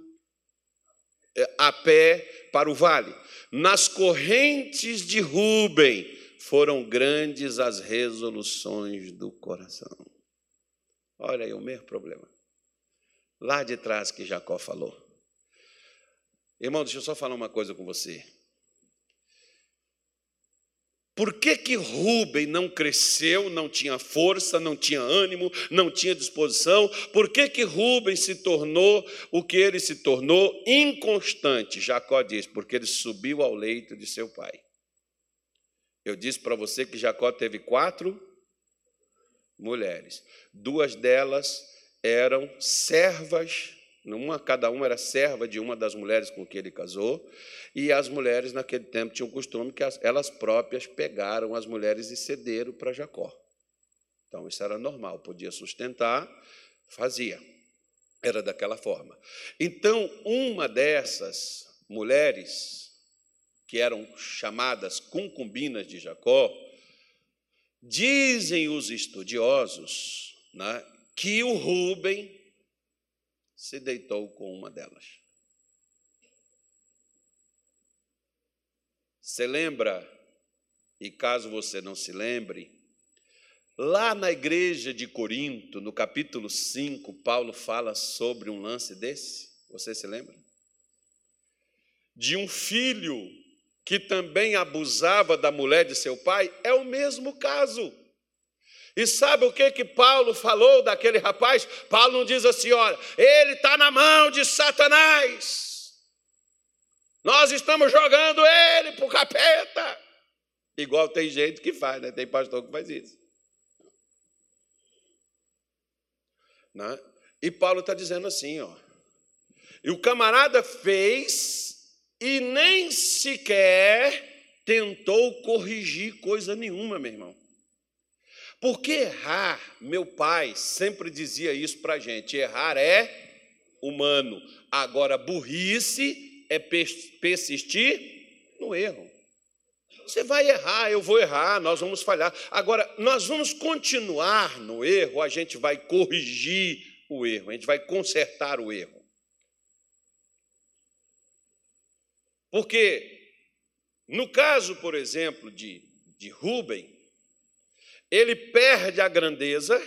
Speaker 1: eh, a pé para o vale. Nas correntes de Ruben foram grandes as resoluções do coração. Olha aí o mesmo problema. Lá de trás que Jacó falou. Irmão, deixa eu só falar uma coisa com você. Por que que Rubem não cresceu, não tinha força, não tinha ânimo, não tinha disposição? Por que que Rubem se tornou o que ele se tornou? Inconstante. Jacó diz, porque ele subiu ao leito de seu pai. Eu disse para você que Jacó teve quatro mulheres. Duas delas eram servas uma, cada uma era serva de uma das mulheres com que ele casou, e as mulheres naquele tempo tinham o costume que elas próprias pegaram as mulheres e cederam para Jacó. Então isso era normal, podia sustentar, fazia. Era daquela forma. Então, uma dessas mulheres, que eram chamadas concubinas de Jacó, dizem os estudiosos né, que o Rubem se deitou com uma delas. Você lembra, e caso você não se lembre, lá na igreja de Corinto, no capítulo 5, Paulo fala sobre um lance desse. Você se lembra? De um filho que também abusava da mulher de seu pai, é o mesmo caso. E sabe o que que Paulo falou daquele rapaz? Paulo não diz assim, olha, ele está na mão de Satanás. Nós estamos jogando ele para o capeta. Igual tem gente que faz, né? Tem pastor que faz isso. Né? E Paulo está dizendo assim, ó. E o camarada fez e nem sequer tentou corrigir coisa nenhuma, meu irmão. Porque errar, meu pai sempre dizia isso para a gente: errar é humano, agora burrice é persistir no erro. Você vai errar, eu vou errar, nós vamos falhar. Agora, nós vamos continuar no erro, a gente vai corrigir o erro, a gente vai consertar o erro. Porque, no caso, por exemplo, de, de Rubem, ele perde a grandeza,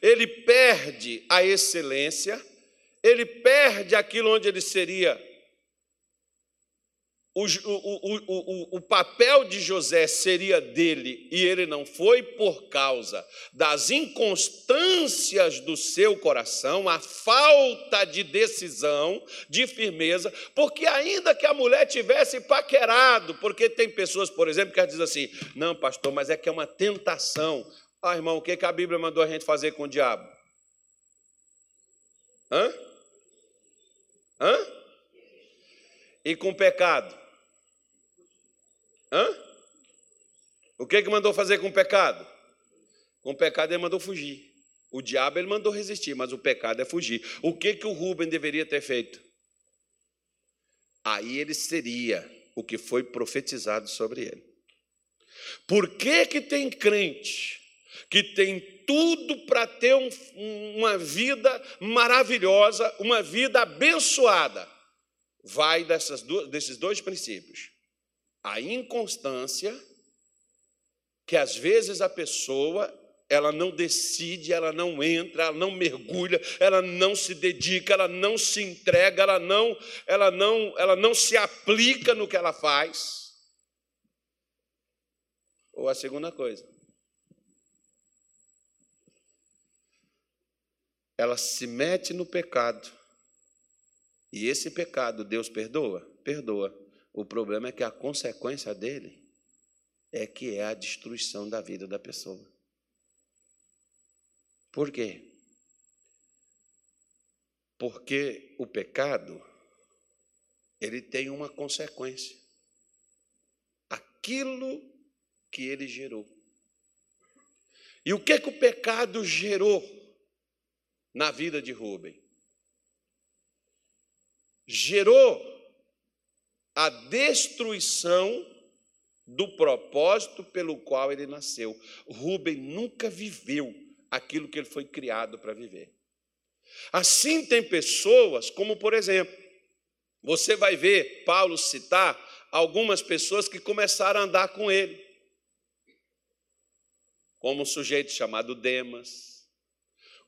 Speaker 1: ele perde a excelência, ele perde aquilo onde ele seria. O, o, o, o, papel de José seria dele e ele não foi por causa das inconstâncias do seu coração, a falta de decisão, de firmeza, porque ainda que a mulher tivesse paquerado, porque tem pessoas, por exemplo, que dizem assim: não, pastor, mas é que é uma tentação. Ah, irmão, o que, que a Bíblia mandou a gente fazer com o diabo? Hã? Hã? E com pecado? Hã? O que, que mandou fazer com o pecado? Com o pecado ele mandou fugir. O diabo ele mandou resistir, mas o pecado é fugir. O que, que o Rubem deveria ter feito? Aí ele seria o que foi profetizado sobre ele. Por que, que tem crente que tem tudo para ter um, uma vida maravilhosa, uma vida abençoada? Vai dessas desses dois princípios: a inconstância, que às vezes a pessoa ela não decide, ela não entra, ela não mergulha, ela não se dedica, ela não se entrega, ela não, ela não, ela não se aplica no que ela faz. Ou a segunda coisa, ela se mete no pecado. E esse pecado Deus perdoa? Perdoa. O problema é que a consequência dele é que é a destruição da vida da pessoa. Por quê? Porque o pecado ele tem uma consequência. Aquilo que ele gerou. E o que que o pecado gerou na vida de Rubem? Gerou a destruição do propósito pelo qual ele nasceu. Rubem nunca viveu aquilo que ele foi criado para viver. Assim, tem pessoas, como por exemplo, você vai ver Paulo citar algumas pessoas que começaram a andar com ele, como um sujeito chamado Demas,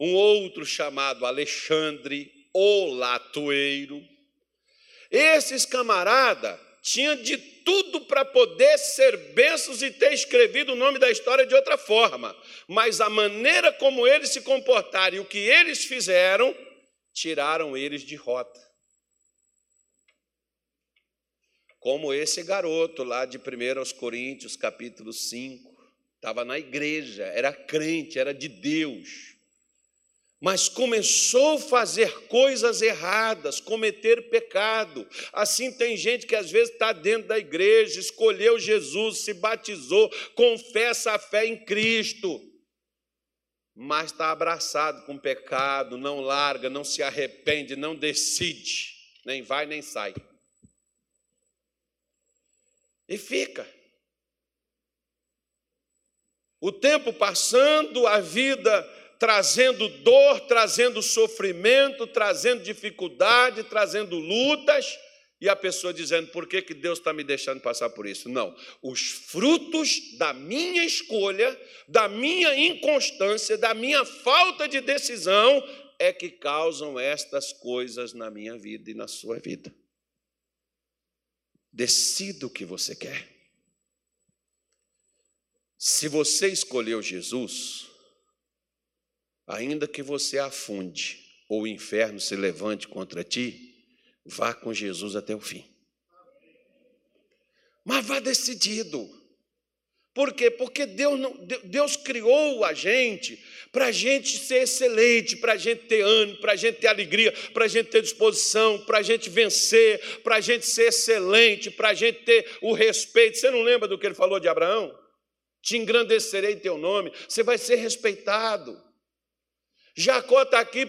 Speaker 1: um outro chamado Alexandre, o latoeiro. Esses camaradas tinha de tudo para poder ser bênçãos e ter escrevido o nome da história de outra forma, mas a maneira como eles se comportaram e o que eles fizeram tiraram eles de rota. Como esse garoto lá de 1 aos Coríntios, capítulo 5, estava na igreja, era crente, era de Deus mas começou a fazer coisas erradas, cometer pecado. Assim tem gente que às vezes está dentro da igreja, escolheu Jesus, se batizou, confessa a fé em Cristo, mas está abraçado com pecado, não larga, não se arrepende, não decide, nem vai nem sai. E fica. O tempo passando, a vida trazendo dor, trazendo sofrimento, trazendo dificuldade, trazendo lutas, e a pessoa dizendo: por que, que Deus está me deixando passar por isso? Não, os frutos da minha escolha, da minha inconstância, da minha falta de decisão, é que causam estas coisas na minha vida e na sua vida. Decida o que você quer. Se você escolheu Jesus, Ainda que você afunde ou o inferno se levante contra ti, vá com Jesus até o fim. Mas vá decidido. Por quê? Porque Deus, não, Deus criou a gente para a gente ser excelente, para a gente ter ânimo, para a gente ter alegria, para a gente ter disposição, para a gente vencer, para a gente ser excelente, para a gente ter o respeito. Você não lembra do que ele falou de Abraão? Te engrandecerei teu nome, você vai ser respeitado. Jacó está aqui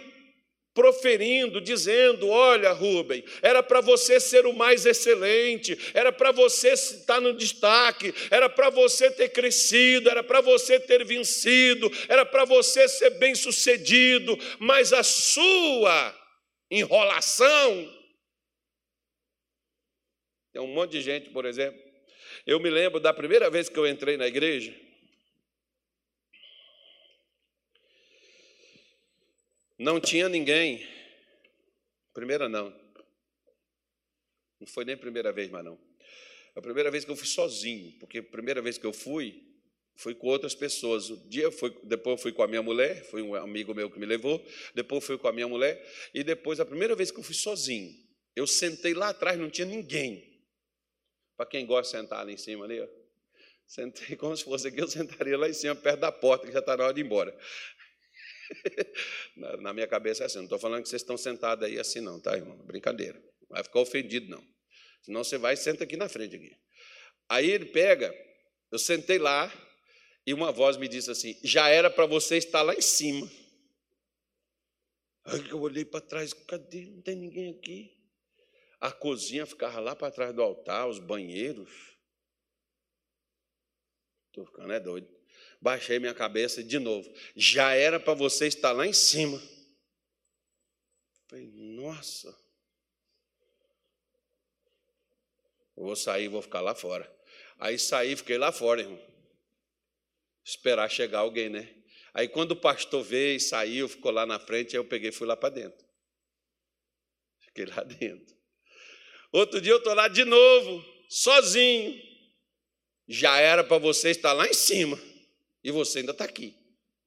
Speaker 1: proferindo, dizendo: Olha, Rubem, era para você ser o mais excelente, era para você estar no destaque, era para você ter crescido, era para você ter vencido, era para você ser bem sucedido, mas a sua enrolação. Tem um monte de gente, por exemplo. Eu me lembro da primeira vez que eu entrei na igreja, Não tinha ninguém. Primeira não. Não foi nem a primeira vez, mas não. A primeira vez que eu fui sozinho, porque a primeira vez que eu fui, fui com outras pessoas. Dia foi, depois eu fui com a minha mulher, foi um amigo meu que me levou, depois fui com a minha mulher, e depois a primeira vez que eu fui sozinho, eu sentei lá atrás, não tinha ninguém. Para quem gosta de sentar lá em cima ali, ó. Sentei *laughs* como se fosse aqui, eu sentaria lá em cima, perto da porta, que já está na hora de ir embora. *laughs* Na minha cabeça é assim, não estou falando que vocês estão sentados aí assim, não, tá, irmão? Brincadeira. Não vai ficar ofendido, não. Senão você vai e senta aqui na frente. Aqui. Aí ele pega, eu sentei lá, e uma voz me disse assim: já era para você estar lá em cima. Aí eu olhei para trás, cadê? Não tem ninguém aqui. A cozinha ficava lá para trás do altar, os banheiros. Estou ficando é doido. Baixei minha cabeça de novo. Já era para você estar lá em cima. Falei, nossa. Eu vou sair, vou ficar lá fora. Aí saí, fiquei lá fora, irmão. Esperar chegar alguém, né? Aí quando o pastor veio e saiu, ficou lá na frente, aí eu peguei e fui lá para dentro. Fiquei lá *laughs* dentro. Outro dia eu estou lá de novo, sozinho. Já era para você estar lá em cima. E você ainda está aqui.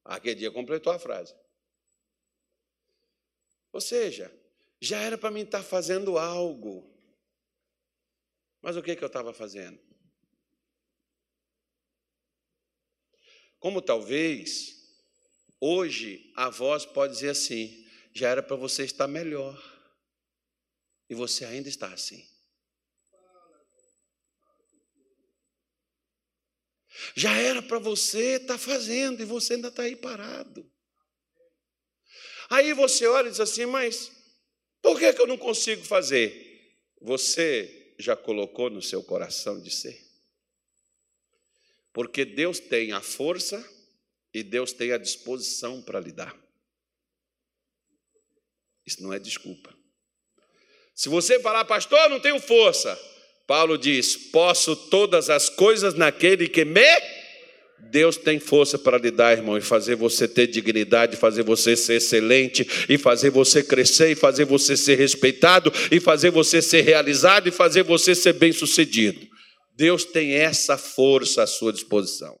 Speaker 1: Aquele dia completou a frase. Ou seja, já era para mim estar fazendo algo. Mas o que, que eu estava fazendo? Como talvez hoje a voz pode dizer assim: já era para você estar melhor. E você ainda está assim. Já era para você estar fazendo e você ainda está aí parado. Aí você olha e diz assim: mas por que, que eu não consigo fazer? Você já colocou no seu coração de ser? Porque Deus tem a força e Deus tem a disposição para lhe dar. Isso não é desculpa. Se você falar, pastor, não tenho força, Paulo diz: posso todas as coisas naquele que me Deus tem força para lhe dar, irmão, e fazer você ter dignidade, fazer você ser excelente, e fazer você crescer, e fazer você ser respeitado, e fazer você ser realizado, e fazer você ser bem-sucedido. Deus tem essa força à sua disposição.